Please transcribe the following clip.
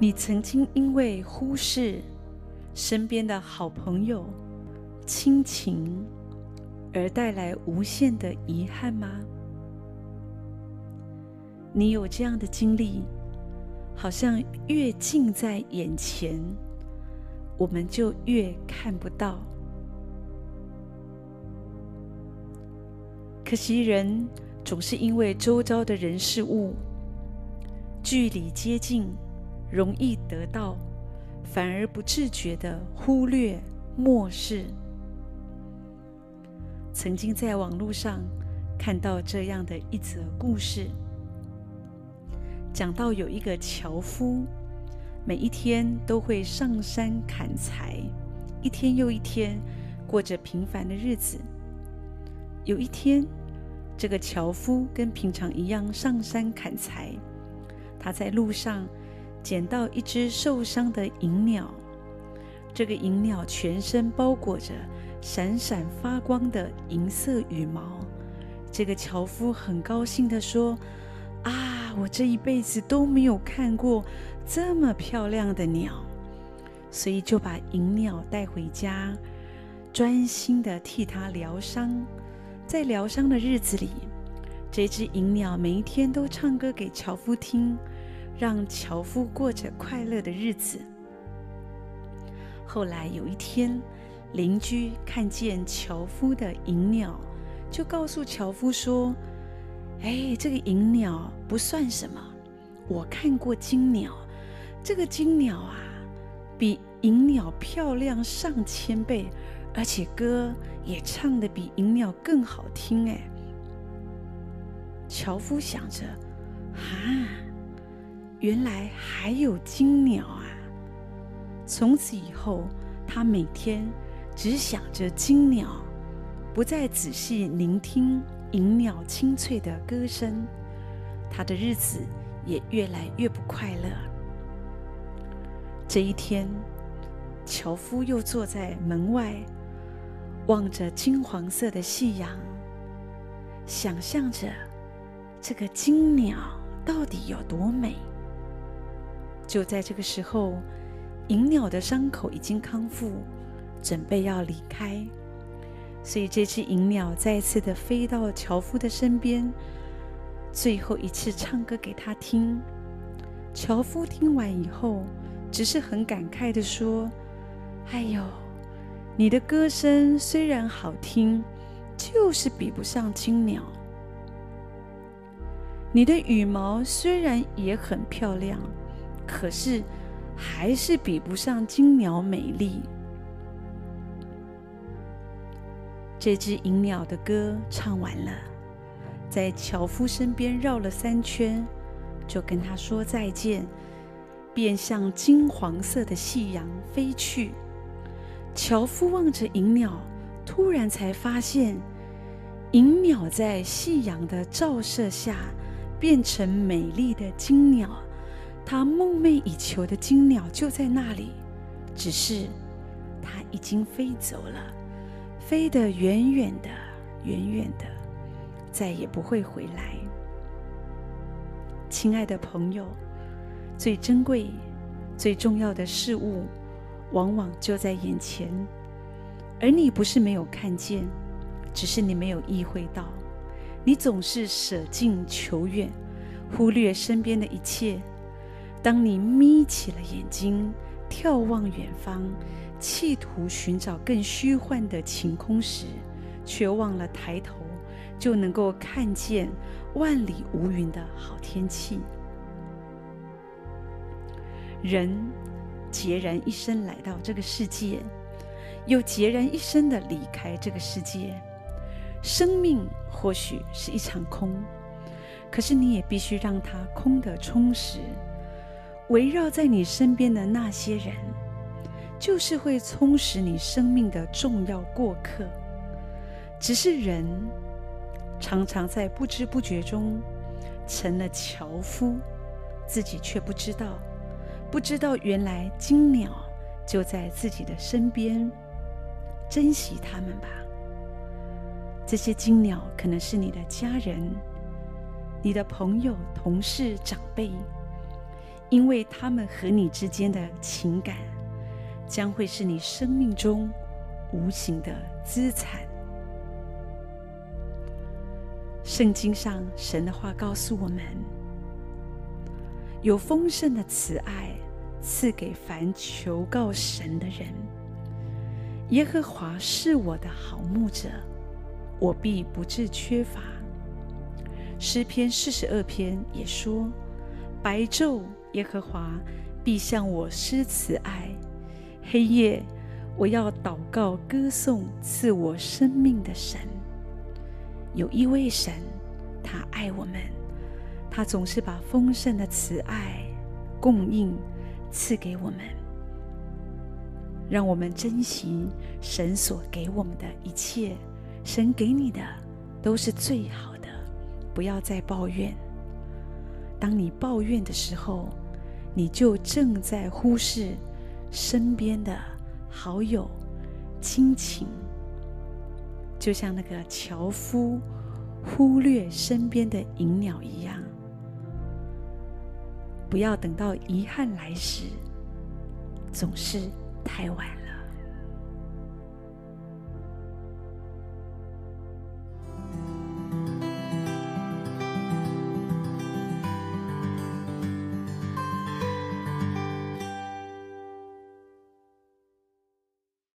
你曾经因为忽视身边的好朋友、亲情而带来无限的遗憾吗？你有这样的经历，好像越近在眼前，我们就越看不到。可惜人总是因为周遭的人事物距离接近。容易得到，反而不自觉的忽略、漠视。曾经在网络上看到这样的一则故事，讲到有一个樵夫，每一天都会上山砍柴，一天又一天过着平凡的日子。有一天，这个樵夫跟平常一样上山砍柴，他在路上。捡到一只受伤的银鸟，这个银鸟全身包裹着闪闪发光的银色羽毛。这个樵夫很高兴地说：“啊，我这一辈子都没有看过这么漂亮的鸟。”所以就把银鸟带回家，专心地替它疗伤。在疗伤的日子里，这只银鸟每一天都唱歌给樵夫听。让樵夫过着快乐的日子。后来有一天，邻居看见樵夫的银鸟，就告诉樵夫说：“哎，这个银鸟不算什么，我看过金鸟，这个金鸟啊，比银鸟漂亮上千倍，而且歌也唱得比银鸟更好听。”哎，樵夫想着，啊。原来还有金鸟啊！从此以后，他每天只想着金鸟，不再仔细聆听银鸟清脆的歌声。他的日子也越来越不快乐。这一天，樵夫又坐在门外，望着金黄色的夕阳，想象着这个金鸟到底有多美。就在这个时候，银鸟的伤口已经康复，准备要离开。所以这只银鸟再次的飞到樵夫的身边，最后一次唱歌给他听。樵夫听完以后，只是很感慨的说：“哎呦，你的歌声虽然好听，就是比不上金鸟。你的羽毛虽然也很漂亮。”可是，还是比不上金鸟美丽。这只银鸟的歌唱完了，在樵夫身边绕了三圈，就跟他说再见，便向金黄色的夕阳飞去。樵夫望着银鸟，突然才发现，银鸟在夕阳的照射下，变成美丽的金鸟。他梦寐以求的金鸟就在那里，只是它已经飞走了，飞得远远的，远远的，再也不会回来。亲爱的朋友，最珍贵、最重要的事物，往往就在眼前，而你不是没有看见，只是你没有意会到。你总是舍近求远，忽略身边的一切。当你眯起了眼睛，眺望远方，企图寻找更虚幻的晴空时，却忘了抬头就能够看见万里无云的好天气。人孑然一身来到这个世界，又孑然一身的离开这个世界。生命或许是一场空，可是你也必须让它空得充实。围绕在你身边的那些人，就是会充实你生命的重要过客。只是人常常在不知不觉中成了樵夫，自己却不知道，不知道原来金鸟就在自己的身边。珍惜他们吧，这些金鸟可能是你的家人、你的朋友、同事、长辈。因为他们和你之间的情感，将会是你生命中无形的资产。圣经上神的话告诉我们：有丰盛的慈爱赐给凡求告神的人。耶和华是我的好牧者，我必不致缺乏。诗篇四十二篇也说：白昼耶和华必向我施慈爱，黑夜我要祷告歌颂赐我生命的神。有一位神，他爱我们，他总是把丰盛的慈爱供应赐给我们，让我们珍惜神所给我们的一切。神给你的都是最好的，不要再抱怨。当你抱怨的时候，你就正在忽视身边的好友、亲情。就像那个樵夫忽略身边的银鸟一样，不要等到遗憾来时，总是太晚。